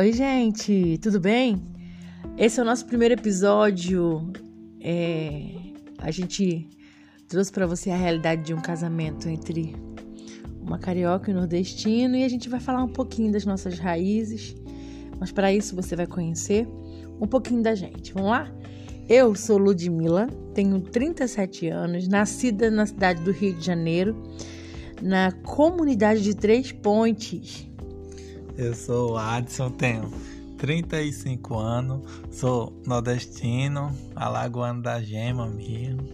Oi, gente, tudo bem? Esse é o nosso primeiro episódio. É... A gente trouxe para você a realidade de um casamento entre uma carioca e um nordestino e a gente vai falar um pouquinho das nossas raízes. Mas para isso você vai conhecer um pouquinho da gente. Vamos lá? Eu sou Ludmilla, tenho 37 anos, nascida na cidade do Rio de Janeiro, na comunidade de Três Pontes. Eu sou o Adson, tenho 35 anos, sou nordestino, alagoano da Gema mesmo,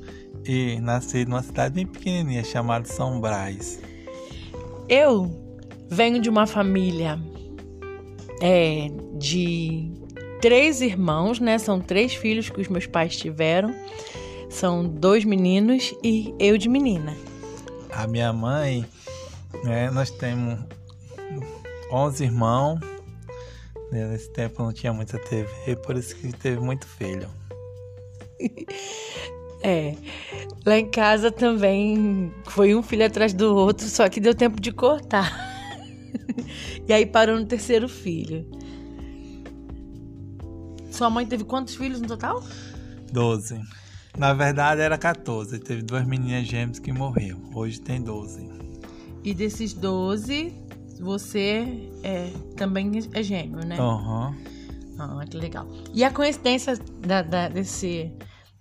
e nasci numa cidade bem pequenininha chamada São Brás. Eu venho de uma família é, de três irmãos, né? São três filhos que os meus pais tiveram. São dois meninos e eu de menina. A minha mãe, né, nós temos 11 irmãos. Nesse tempo não tinha muita TV, por isso que teve muito filho. É, lá em casa também foi um filho atrás do outro, só que deu tempo de cortar. e aí parou no terceiro filho. Sua mãe teve quantos filhos no total? Doze. Na verdade era 14. Teve duas meninas gêmeas que morreram. Hoje tem 12. E desses 12, você é, também é gêmeo, né? Aham. Uhum. Ah, que legal. E a coincidência da, da, desse,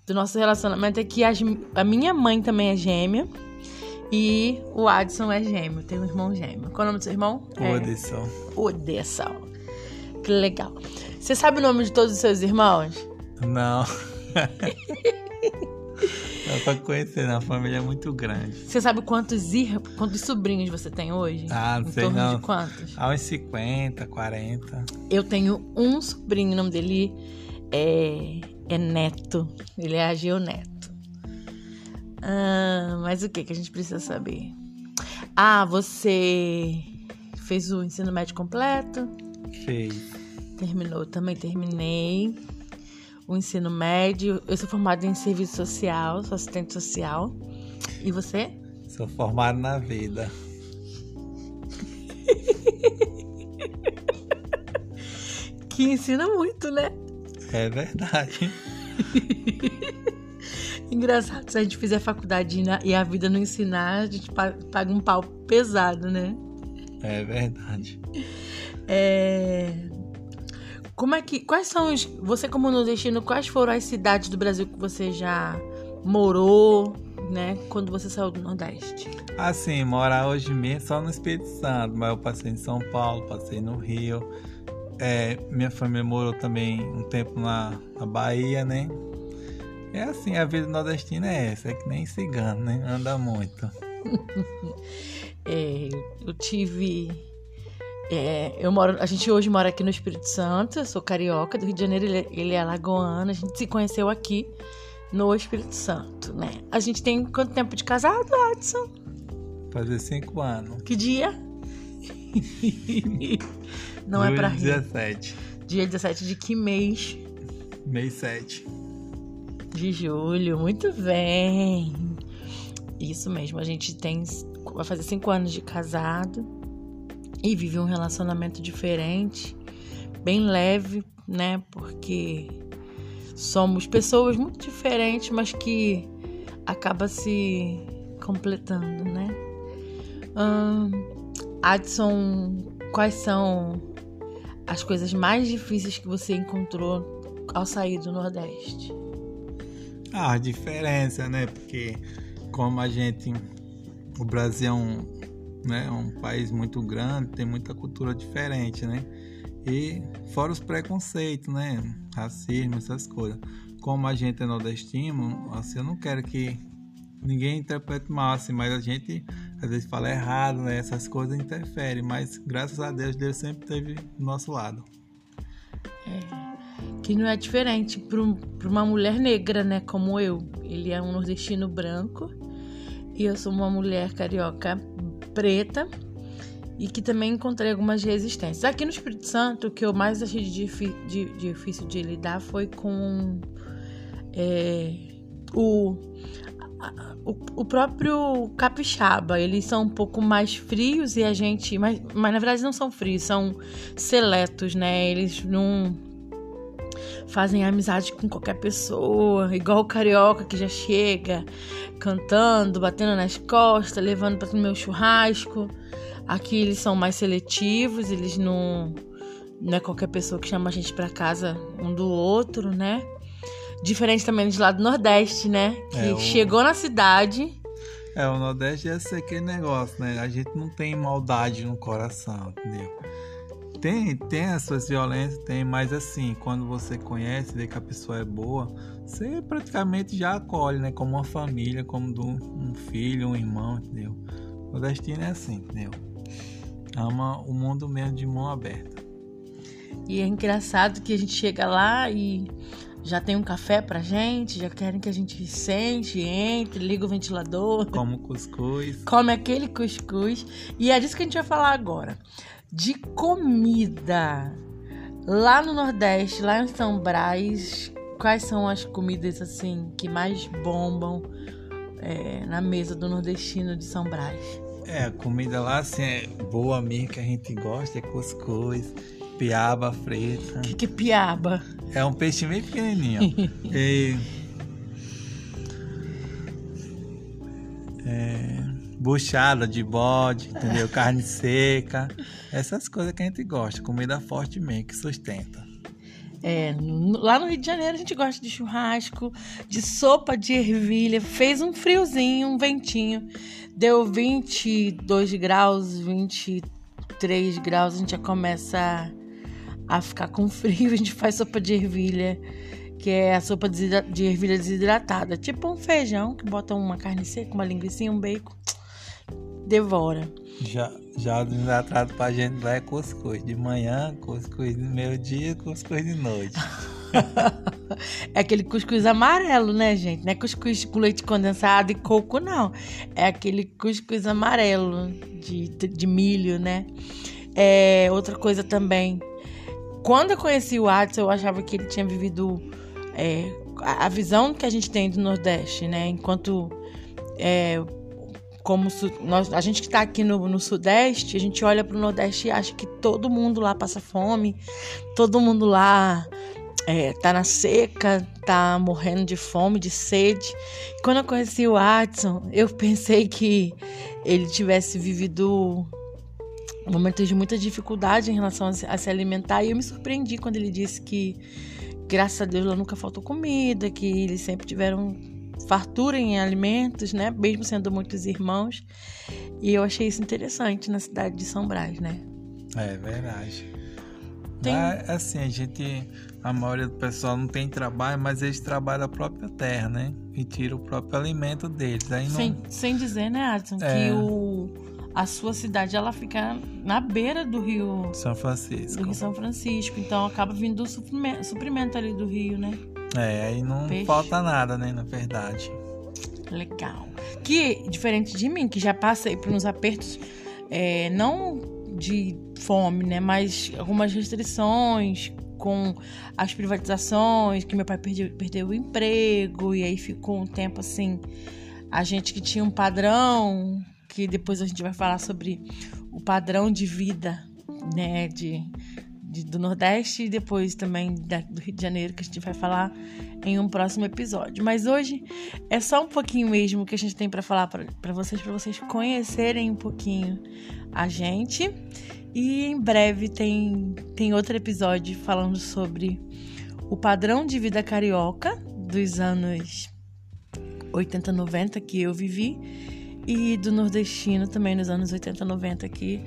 do nosso relacionamento é que as, a minha mãe também é gêmea e o Adson é gêmeo, tem um irmão gêmeo. Qual é o nome do seu irmão? O Odessão. É... Odessão. Que legal. Você sabe o nome de todos os seus irmãos? Não. Dá pra conhecer, né? A família é muito grande. Você sabe quantos, ir... quantos sobrinhos você tem hoje? Ah, não em sei torno não. de quantos? Há uns 50, 40. Eu tenho um sobrinho, o nome dele é, é Neto. Ele é Ageu Neto. Ah, mas o que, que a gente precisa saber? Ah, você fez o ensino médio completo? Fez. Terminou, também terminei o ensino médio. Eu sou formada em serviço social, sou assistente social. E você? Sou formado na vida. que ensina muito, né? É verdade. Engraçado, se a gente fizer faculdade e a vida não ensinar, a gente paga um pau pesado, né? É verdade. É... Como é que. Quais são os. Você, como nordestino, quais foram as cidades do Brasil que você já morou, né? Quando você saiu do Nordeste? Assim, morar hoje mesmo só no Espírito Santo, mas eu passei em São Paulo, passei no Rio. É, minha família morou também um tempo na, na Bahia, né? É assim, a vida nordestina é essa, é que nem cigano, né? Anda muito. é, eu tive é, eu moro, a gente hoje mora aqui no Espírito Santo, eu sou carioca do Rio de Janeiro, ele, ele é alagoano, a gente se conheceu aqui no Espírito Santo, né? A gente tem quanto tempo de casado, Adson? Fazer cinco anos. Que dia? Não é pra rir. 17. Dia 17 de que mês? Mês 7. De julho, muito bem. Isso mesmo, a gente tem. Vai fazer cinco anos de casado e vive um relacionamento diferente, bem leve, né? Porque somos pessoas muito diferentes, mas que acaba se completando, né? Hum, Adson, quais são as coisas mais difíceis que você encontrou ao sair do Nordeste? Ah, a diferença, né? Porque como a gente, o Brasil é um né? É um país muito grande, tem muita cultura diferente, né? E fora os preconceitos, né? Racismo, essas coisas. Como a gente é nordestino, assim, eu não quero que ninguém interprete mal, assim, mas a gente às vezes fala errado, né? Essas coisas interferem, mas graças a Deus, Deus sempre esteve do nosso lado. É, que não é diferente para uma mulher negra, né? Como eu. Ele é um nordestino branco e eu sou uma mulher carioca preta e que também encontrei algumas resistências. Aqui no Espírito Santo, o que eu mais achei de, difícil de lidar foi com é, o, o, o, próprio capixaba, eles são um pouco mais frios e a gente. Mas, mas na verdade não são frios, são seletos, né? Eles não fazem amizade com qualquer pessoa, igual o carioca que já chega cantando, batendo nas costas, levando para o meu churrasco. Aqui eles são mais seletivos, eles não. Não é qualquer pessoa que chama a gente para casa um do outro, né? Diferente também de lá do Nordeste, né? Que é, o... chegou na cidade. É, o Nordeste é aquele negócio, né? A gente não tem maldade no coração, entendeu? Tem, tem as suas violências, tem, mas assim, quando você conhece, vê que a pessoa é boa, você praticamente já acolhe, né? Como uma família, como um filho, um irmão, entendeu? O nordestino é assim, entendeu? Ama o mundo mesmo de mão aberta. E é engraçado que a gente chega lá e já tem um café pra gente, já querem que a gente sente, entre, liga o ventilador. Come cuscuz. Come aquele cuscuz. E é disso que a gente vai falar agora. De comida. Lá no Nordeste, lá em São Brás, quais são as comidas assim que mais bombam é, na mesa do nordestino de São Brás? É, a comida lá assim é boa mesmo que a gente gosta, é cuscuz Piaba frita. O que, que é piaba? É um peixe bem pequenininho. e, é, buchada de bode, entendeu? Carne seca. Essas coisas que a gente gosta. Comida forte mesmo, que sustenta. É, lá no Rio de Janeiro a gente gosta de churrasco, de sopa de ervilha. Fez um friozinho, um ventinho. Deu 22 graus, 23 graus. A gente já começa a ficar com frio, a gente faz sopa de ervilha, que é a sopa de ervilha desidratada. Tipo um feijão, que bota uma carne seca, uma linguiça, um bacon. Devora. Já, já o desidratado pra gente lá é cuscuz. De manhã, cuscuz de meio-dia, cuscuz de noite. é aquele cuscuz amarelo, né, gente? Não é cuscuz com leite condensado e coco, não. É aquele cuscuz amarelo de, de milho, né? É, outra coisa também quando eu conheci o Adson, eu achava que ele tinha vivido é, a visão que a gente tem do Nordeste, né? Enquanto é, como nós, a gente que está aqui no, no, Sudeste, a gente olha para o Nordeste e acha que todo mundo lá passa fome, todo mundo lá é, tá na seca, tá morrendo de fome, de sede. Quando eu conheci o Adson, eu pensei que ele tivesse vivido momentos de muita dificuldade em relação a se alimentar. E eu me surpreendi quando ele disse que, graças a Deus, lá nunca faltou comida, que eles sempre tiveram fartura em alimentos, né? Mesmo sendo muitos irmãos. E eu achei isso interessante na cidade de São Brás, né? É verdade. Tem... Assim, a gente, a maioria do pessoal não tem trabalho, mas eles trabalham a própria terra, né? E tiram o próprio alimento deles. Aí não... sem, sem dizer, né, Adson, é... que o a sua cidade ela fica na beira do rio São Francisco. Do Rio São Francisco, então acaba vindo o suprimento, suprimento ali do rio, né? É, aí não Peixe. falta nada, né, na verdade. Legal. Que diferente de mim, que já passei por uns apertos, é, não de fome, né, mas algumas restrições com as privatizações, que meu pai perdeu, perdeu o emprego e aí ficou um tempo assim, a gente que tinha um padrão que depois a gente vai falar sobre o padrão de vida, né, de, de do Nordeste e depois também da, do Rio de Janeiro, que a gente vai falar em um próximo episódio. Mas hoje é só um pouquinho mesmo que a gente tem para falar para vocês, para vocês conhecerem um pouquinho a gente. E em breve tem, tem outro episódio falando sobre o padrão de vida carioca dos anos 80, 90 que eu vivi e do nordestino também nos anos 80, 90 que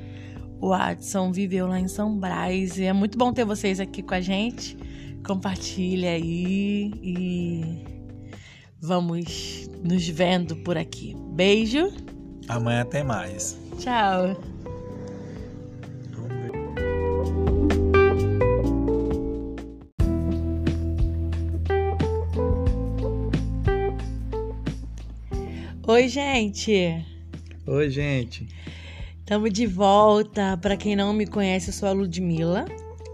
o Adson viveu lá em São Brás. E é muito bom ter vocês aqui com a gente. Compartilha aí e vamos nos vendo por aqui. Beijo. Amanhã tem mais. Tchau. Oi, gente. Oi, gente. Estamos de volta. Para quem não me conhece, eu sou a Ludmilla,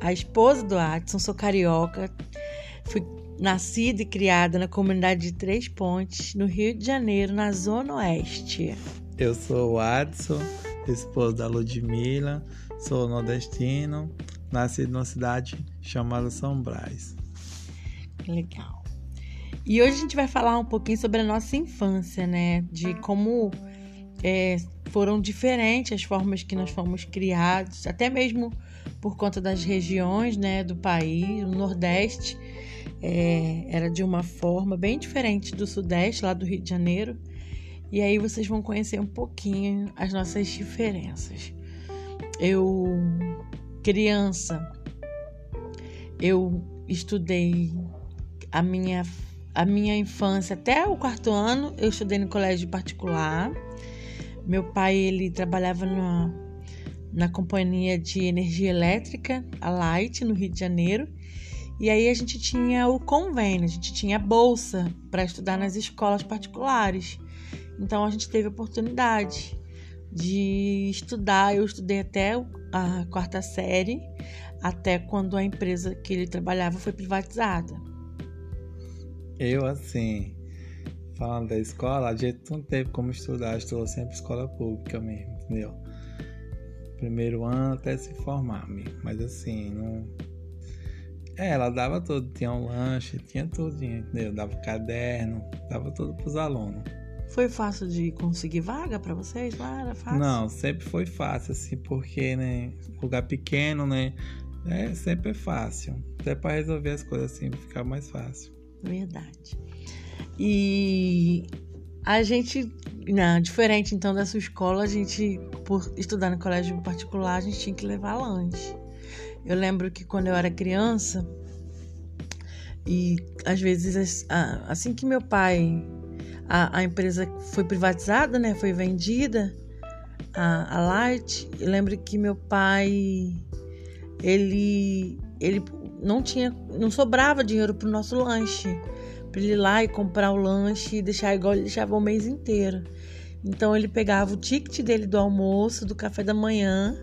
a esposa do Adson, sou carioca. Fui nascida e criada na comunidade de Três Pontes, no Rio de Janeiro, na Zona Oeste. Eu sou o Adson, esposo da Ludmilla, sou nordestino, nascido numa cidade chamada São Brás. Legal. E hoje a gente vai falar um pouquinho sobre a nossa infância, né? De como é, foram diferentes as formas que nós fomos criados, até mesmo por conta das regiões, né, do país. O Nordeste é, era de uma forma bem diferente do Sudeste, lá do Rio de Janeiro. E aí vocês vão conhecer um pouquinho as nossas diferenças. Eu, criança, eu estudei a minha a minha infância até o quarto ano eu estudei no colégio particular. Meu pai ele trabalhava na, na companhia de energia elétrica, a Light, no Rio de Janeiro. E aí a gente tinha o convênio, a gente tinha bolsa para estudar nas escolas particulares. Então a gente teve a oportunidade de estudar. Eu estudei até a quarta série, até quando a empresa que ele trabalhava foi privatizada. Eu, assim, falando da escola, a gente não teve como estudar, estudou sempre escola pública mesmo, entendeu? Primeiro ano até se formar mesmo, mas assim, não. É, ela dava tudo, tinha um lanche, tinha tudo, entendeu? Dava caderno, dava tudo pros alunos. Foi fácil de conseguir vaga para vocês lá? Era fácil? Não, sempre foi fácil, assim, porque, né, lugar pequeno, né, é, sempre é fácil. Até para resolver as coisas assim, ficar mais fácil. Verdade. E a gente, não, diferente então da sua escola, a gente, por estudar no colégio particular, a gente tinha que levar lanche. Eu lembro que quando eu era criança, e às vezes, assim que meu pai, a, a empresa foi privatizada, né, foi vendida, a, a Light, eu lembro que meu pai, ele, ele não tinha, não sobrava dinheiro pro nosso lanche, para ele ir lá e comprar o lanche e deixar igual ele deixava o mês inteiro. Então ele pegava o ticket dele do almoço, do café da manhã,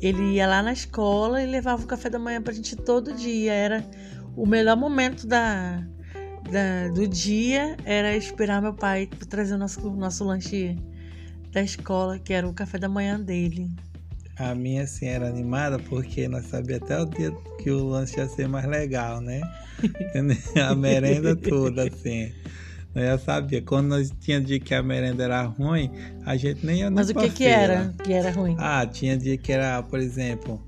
ele ia lá na escola e levava o café da manhã pra gente todo dia. Era o melhor momento da, da do dia era esperar meu pai trazer o nosso, nosso lanche da escola, que era o café da manhã dele. A minha, assim, era animada porque nós sabíamos até o dia que o lanche ia ser mais legal, né? a merenda toda, assim. Nós já sabia. Quando nós tinha dia que a merenda era ruim, a gente nem ia Mas o que que era que era ruim? Ah, tinha dia que era, por exemplo,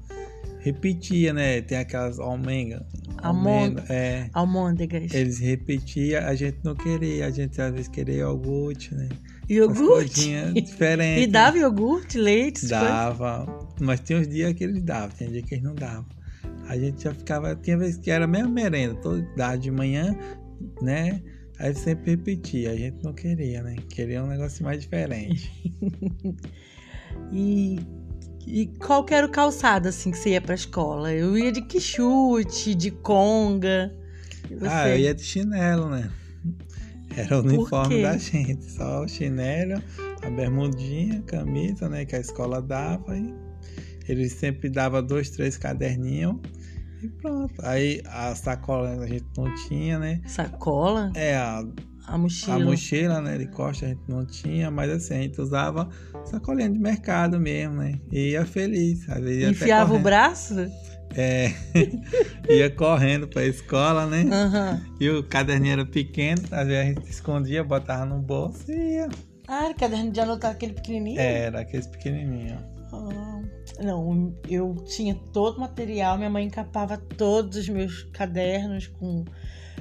repetia, né? Tem aquelas almengas. Almôndegas. É, almôndegas. Eles repetiam, a gente não queria. A gente às vezes queria iogurte, né? Iogurte? diferente. E dava iogurte, leite? Dava. Mas tinha uns dias que eles davam, tinha dia que eles não davam. A gente já ficava, tinha vezes que era a mesma merenda, todo dava de manhã, né? Aí sempre repetia, a gente não queria, né? Queria um negócio mais diferente. e, e qual que era o calçado, assim, que você ia pra escola? Eu ia de quichute, de conga. Ah, eu ia de chinelo, né? Era o uniforme da gente, só o chinelo, a bermudinha, a camisa, né, que a escola dava e ele sempre dava dois, três caderninhos e pronto. Aí a sacola a gente não tinha, né? Sacola? É, a, a mochila. A mochila, né, de costa a gente não tinha, mas assim, a gente usava sacolinha de mercado mesmo, né? E ia feliz. Às vezes Enfiava o braço? É, ia correndo pra escola, né? Uhum. E o caderninho era pequeno, às vezes a gente escondia, botava no bolso e ia. Ah, era caderno de anotar aquele pequenininho? Era, aquele pequenininho. Ah, não, eu tinha todo o material, minha mãe encapava todos os meus cadernos com,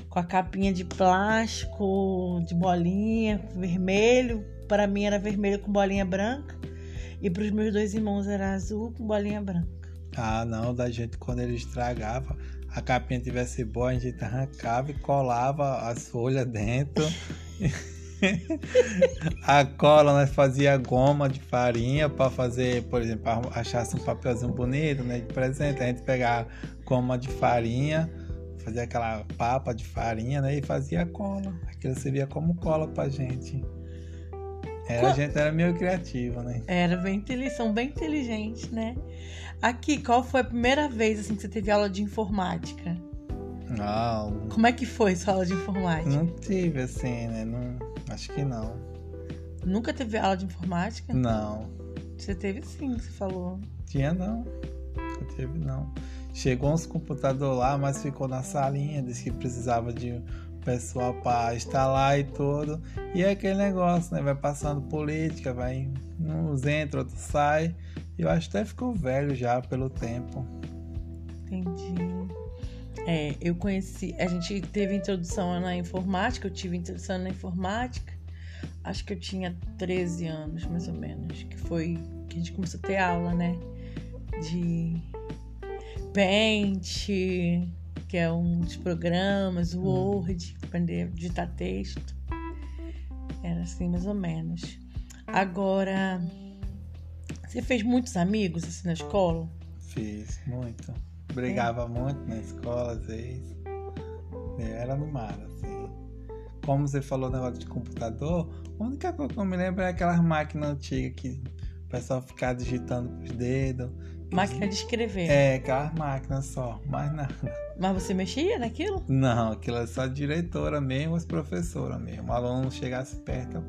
com a capinha de plástico, de bolinha, vermelho. Para mim era vermelho com bolinha branca. E para os meus dois irmãos era azul com bolinha branca. Ah, não, da gente quando ele estragava, a capinha tivesse boa, a gente arrancava e colava as folhas dentro. a cola nós fazia goma de farinha para fazer, por exemplo, achasse um papelzinho bonito, né, de presente, a gente pegava goma de farinha, fazia aquela papa de farinha, né, e fazia cola. Aquilo servia como cola pra gente. Era, a gente era meio criativa, né? Era bem, são bem inteligentes, né? Aqui, qual foi a primeira vez assim que você teve aula de informática? Não. Como é que foi sua aula de informática? Não tive, assim, né? Não, acho que não. Nunca teve aula de informática? Não. Você teve sim, você falou. Tinha não. Nunca teve não. Chegou uns computadores lá, mas ficou na salinha, disse que precisava de pessoal para instalar e tudo. E é aquele negócio, né? Vai passando política, vai. Uns entra, outros sai. Eu acho que até ficou velho já pelo tempo. Entendi. É, eu conheci. A gente teve introdução na informática, eu tive introdução na informática. Acho que eu tinha 13 anos, mais ou menos. Que foi que a gente começou a ter aula, né? De Paint, que é um dos programas, o Word, aprender a digitar texto. Era assim, mais ou menos. Agora, você fez muitos amigos assim na escola? Fiz, muito. Brigava é. muito na escola, às vezes. Era animado, assim. Como você falou no negócio de computador, a única coisa que eu me lembro é aquelas máquinas antigas que o pessoal ficava digitando com os dedos. Máquina de escrever. É, aquelas máquinas só, mais nada. Mas você mexia naquilo? Não, aquilo é só diretora mesmo, as professoras mesmo. O aluno chegasse perto,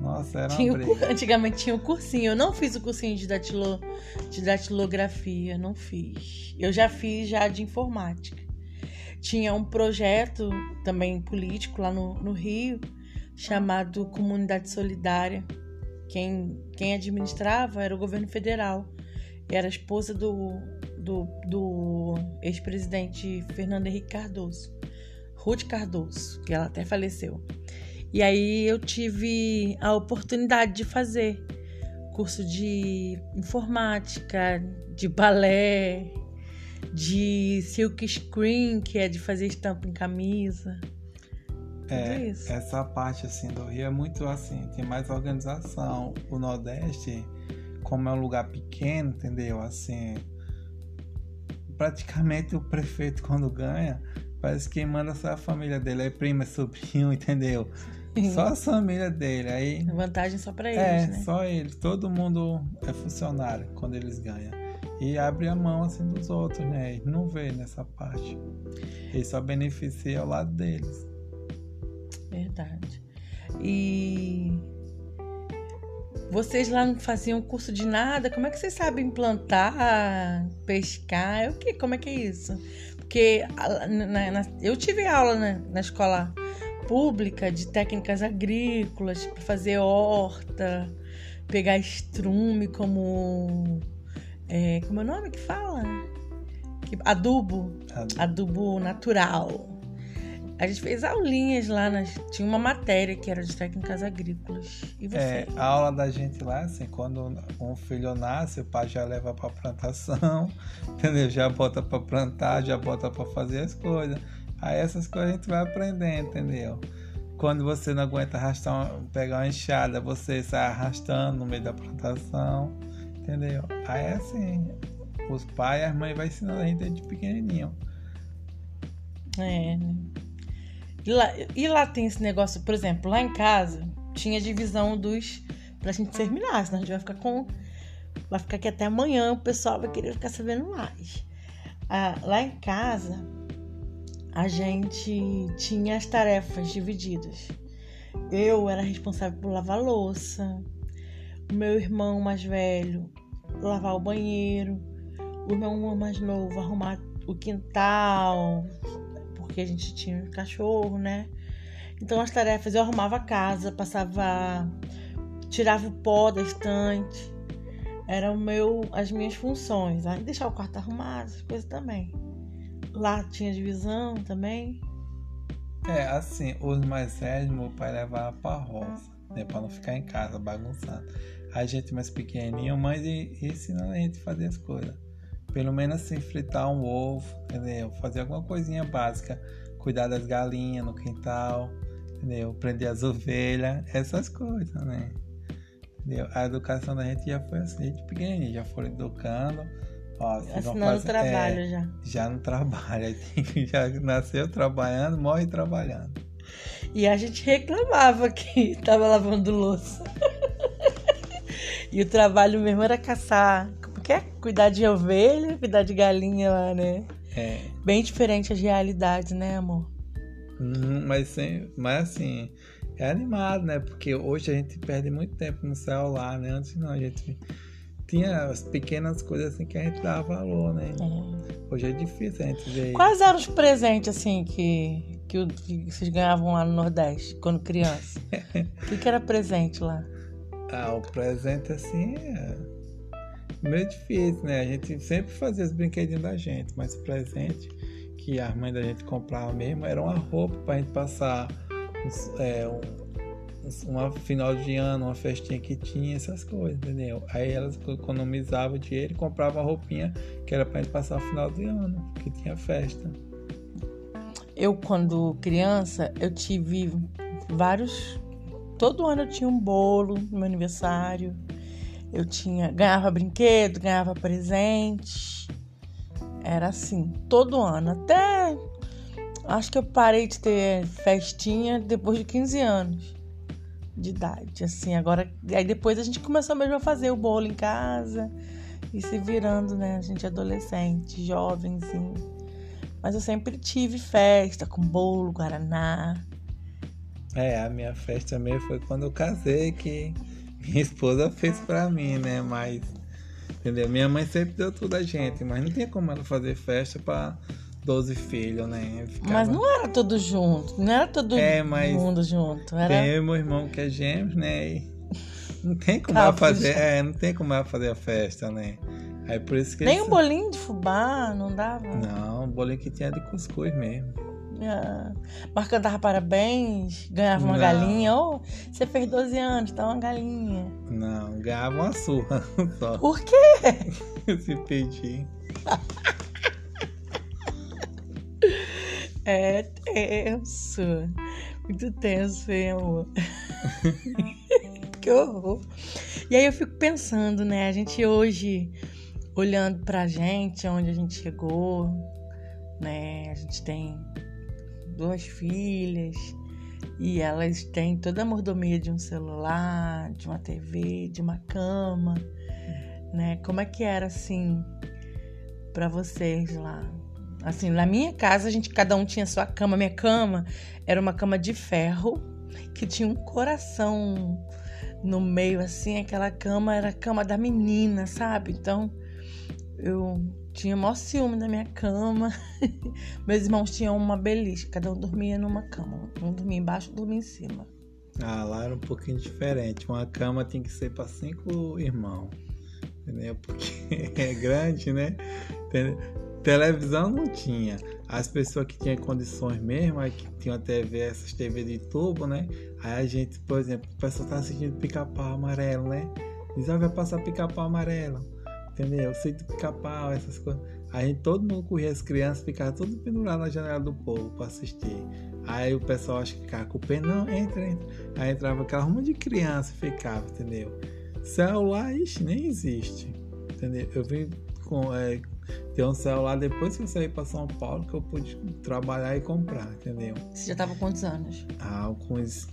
nossa, era tinha uma briga. Antigamente tinha o um cursinho. Eu não fiz o cursinho de, datilo, de datilografia, não fiz. Eu já fiz já de informática. Tinha um projeto também político lá no, no Rio, chamado Comunidade Solidária. Quem, quem administrava era o governo federal. Era esposa do, do, do ex-presidente Fernando Henrique Cardoso. Ruth Cardoso, que ela até faleceu. E aí eu tive a oportunidade de fazer curso de informática, de balé, de silk screen, que é de fazer estampa em camisa. É, essa parte assim do Rio é muito assim, tem mais organização. O Nordeste, como é um lugar pequeno, entendeu? Assim, praticamente o prefeito quando ganha, parece que manda só a família dele, é prima, é sobrinho, entendeu? Só a família dele. Aí, Vantagem só para é, eles, né? só eles. Todo mundo é funcionário quando eles ganham. E abre a mão assim dos outros, né? E não vê nessa parte. Ele só beneficia ao lado deles. Verdade. E vocês lá não faziam curso de nada? Como é que vocês sabem plantar, pescar? O que? Como é que é isso? Porque na, na, eu tive aula na, na escola pública de técnicas agrícolas para fazer horta, pegar estrume como é, como é o nome que fala? Que, adubo, adubo, adubo natural. A gente fez aulinhas lá, nas, tinha uma matéria que era de técnicas agrícolas. E você? É, a aula da gente lá, assim, quando um filho nasce, o pai já leva para plantação, entendeu? Já bota para plantar, já bota para fazer as coisas. Aí essas coisas a gente vai aprendendo, entendeu? Quando você não aguenta arrastar, pegar uma enxada, você sai arrastando no meio da plantação, entendeu? Aí é assim, os pais e as mães vão ensinando a gente desde pequenininho. É, né? E lá, e lá tem esse negócio, por exemplo, lá em casa tinha divisão dos. pra gente terminar, senão a gente vai ficar com. Vai ficar aqui até amanhã, o pessoal vai querer ficar sabendo mais. Ah, lá em casa, a gente tinha as tarefas divididas. Eu era responsável por lavar louça, o meu irmão mais velho lavar o banheiro, o meu irmão mais novo arrumar o quintal, porque a gente tinha cachorro, né? Então as tarefas eu arrumava a casa, passava, tirava o pó da estante, era o meu, as minhas funções, aí deixar o quarto arrumado, essas coisas também. Lá tinha divisão também? É, assim, os mais velhos, meu pai levava pra roça, né? Pra não ficar em casa bagunçando. A gente mais pequenininho, mas ensinando a gente fazer as coisas. Pelo menos assim, fritar um ovo, entendeu? Fazer alguma coisinha básica. Cuidar das galinhas no quintal, entendeu? Prender as ovelhas, essas coisas, né? Entendeu? A educação da gente já foi assim, gente pequenininho, já foram educando Ó, Assinando fazer, trabalho é, já. Já no trabalho. Já nasceu trabalhando, morre trabalhando. E a gente reclamava que tava lavando louça. e o trabalho mesmo era caçar. Como que é? Cuidar de ovelha, cuidar de galinha lá, né? É. Bem diferente as realidades, né, amor? Uhum, mas, mas assim, é animado, né? Porque hoje a gente perde muito tempo no celular, né? Antes não, a gente tinha as pequenas coisas assim que a gente dava valor, né? É. Hoje é difícil a gente ver. Quais eram os presentes assim que, que, que vocês ganhavam lá no Nordeste quando criança? O que, que era presente lá? Ah, o presente assim é meio difícil, né? A gente sempre fazia os brinquedinhos da gente, mas o presente que a mãe da gente comprava mesmo era uma roupa pra gente passar é, um, uma final de ano, uma festinha que tinha, essas coisas, entendeu? Aí elas economizavam dinheiro e compravam a roupinha que era pra gente passar o final de ano, que tinha festa. Eu, quando criança, eu tive vários. Todo ano eu tinha um bolo no meu aniversário. Eu tinha. Ganhava brinquedo, ganhava presente. Era assim, todo ano. Até acho que eu parei de ter festinha depois de 15 anos de idade. Assim, agora. Aí depois a gente começou mesmo a fazer o bolo em casa e se virando, né? A gente adolescente, jovenzinho. Mas eu sempre tive festa com bolo, guaraná. É, a minha festa mesmo foi quando eu casei que minha esposa fez pra mim, né? Mas Entendeu? Minha mãe sempre deu tudo a gente, mas não tinha como ela fazer festa para 12 filhos, né? Ficava... Mas não era tudo junto, não era todo é, mundo junto. Era... Tem meu irmão que é gêmeo, né? E não tem como ela fazer, é, não tem como ela fazer a festa, né? Aí por isso que Nem eles... um bolinho de fubá não dava? Não, um bolinho que tinha de cuscuz mesmo. Ah, mas cantava parabéns, ganhava uma não. galinha. Oh, você fez 12 anos, dá uma galinha. Não, ganhava uma surra só. Por quê? Se pedir. É tenso. Muito tenso, hein, amor? que horror. E aí eu fico pensando, né? A gente hoje, olhando pra gente, onde a gente chegou, né? A gente tem duas filhas e elas têm toda a mordomia de um celular, de uma TV, de uma cama, né? Como é que era assim para vocês lá? Assim, na minha casa a gente cada um tinha sua cama. Minha cama era uma cama de ferro que tinha um coração no meio assim, aquela cama era a cama da menina, sabe? Então, eu tinha maior ciúme da minha cama. Meus irmãos tinham uma beliche, cada um dormia numa cama. Um dormia embaixo, um dormia em cima. Ah, lá era um pouquinho diferente. Uma cama tinha que ser para cinco irmãos. Entendeu? Porque é grande, né? Televisão não tinha. As pessoas que tinham condições mesmo, aí que tinham TV, essas TV de tubo, né? Aí a gente, por exemplo, o pessoal tá assistindo pica-pau amarelo, né? Diz, ah, vai passar pica-pau amarelo entendeu? Feito pica-pau, essas coisas. Aí todo mundo corria, as crianças ficavam tudo pendurado na janela do povo para assistir. Aí o pessoal acho que ficava com o pé, não, entra, entra. Aí entrava aquela ruma de criança e ficava, entendeu? Celular, ixi, nem existe, entendeu? Eu vim com, é, ter um celular depois que eu saí para São Paulo que eu pude trabalhar e comprar, entendeu? Você já tava com quantos anos? Ah, com uns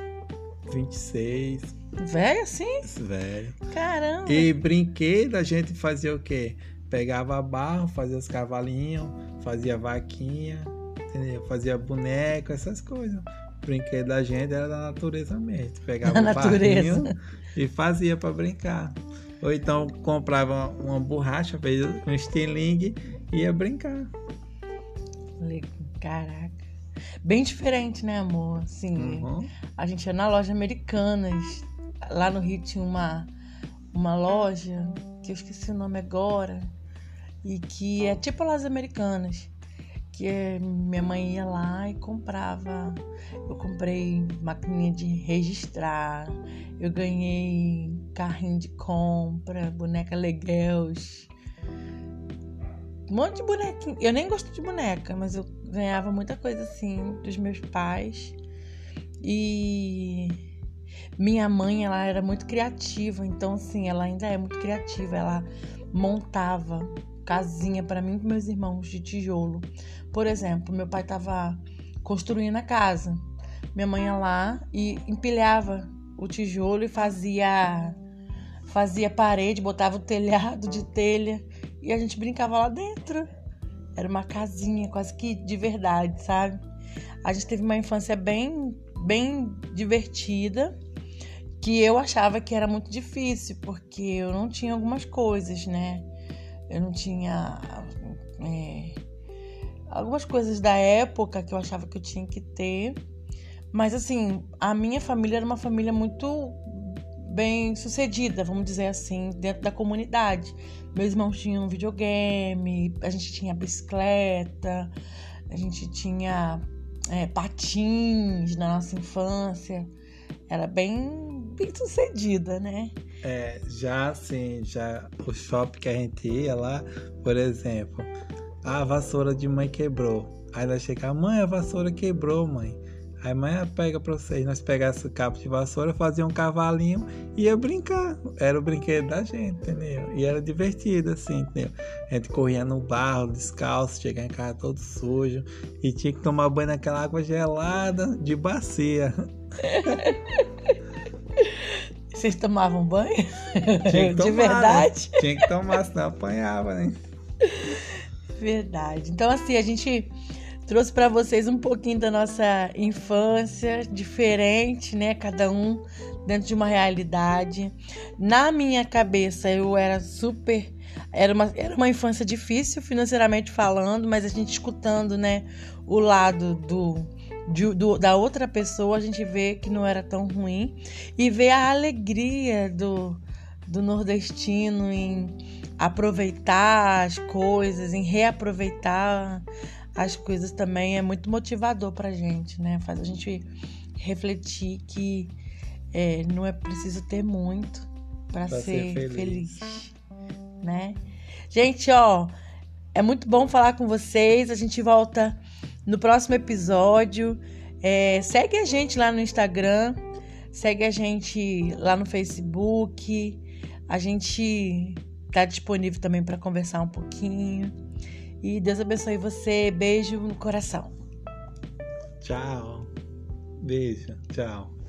26. Velho assim? Velho. Caramba. E brinquedo a gente fazia o quê? Pegava barro, fazia os cavalinhos, fazia vaquinha, entendeu? Fazia boneco, essas coisas. Brinquedo da gente era da natureza mesmo. Pegava o barrinho e fazia para brincar. Ou então comprava uma borracha, fez um estilingue e ia brincar. Caraca. Bem diferente, né, amor? Assim, uhum. a gente ia na loja Americanas. Lá no Rio tinha uma, uma loja, que eu esqueci o nome agora, e que é tipo lojas americanas. Que é, minha mãe ia lá e comprava. Eu comprei maquininha de registrar, eu ganhei carrinho de compra, boneca Legels. Um monte de bonequinha. Eu nem gosto de boneca, mas eu ganhava muita coisa assim dos meus pais. E minha mãe, ela era muito criativa, então assim, ela ainda é muito criativa. Ela montava casinha para mim e meus irmãos de tijolo. Por exemplo, meu pai estava construindo a casa. Minha mãe ia lá e empilhava o tijolo e fazia fazia parede, botava o telhado de telha e a gente brincava lá dentro. Era uma casinha quase que de verdade, sabe? A gente teve uma infância bem, bem divertida, que eu achava que era muito difícil, porque eu não tinha algumas coisas, né? Eu não tinha é, algumas coisas da época que eu achava que eu tinha que ter. Mas assim, a minha família era uma família muito bem sucedida, vamos dizer assim, dentro da comunidade. Meus irmãos tinham videogame, a gente tinha bicicleta, a gente tinha é, patins na nossa infância. Era bem, bem sucedida, né? É, já assim, já o shopping que a gente ia lá, por exemplo, a vassoura de mãe quebrou. Aí ela chega, mãe, a vassoura quebrou, mãe. Aí mãe pega pra vocês, nós pegamos esse cabo de vassoura, fazia um cavalinho e ia brincar. Era o brinquedo da gente, entendeu? E era divertido, assim, entendeu? A gente corria no barro, descalço, chegava em casa todo sujo e tinha que tomar banho naquela água gelada de bacia. Vocês tomavam banho? Tinha que tomar, de verdade? Né? Tinha que tomar, senão apanhava, né? Verdade. Então, assim, a gente trouxe para vocês um pouquinho da nossa infância, diferente, né? Cada um dentro de uma realidade. Na minha cabeça, eu era super. Era uma, era uma infância difícil, financeiramente falando, mas a gente escutando, né? O lado do, de, do, da outra pessoa, a gente vê que não era tão ruim. E vê a alegria do, do nordestino em aproveitar as coisas, em reaproveitar as coisas também é muito motivador pra gente, né? Faz a gente refletir que é, não é preciso ter muito para ser, ser, feliz. feliz, né? Gente, ó, é muito bom falar com vocês. A gente volta no próximo episódio. É, segue a gente lá no Instagram, segue a gente lá no Facebook. A gente tá disponível também para conversar um pouquinho. E Deus abençoe você. Beijo no coração. Tchau. Beijo. Tchau.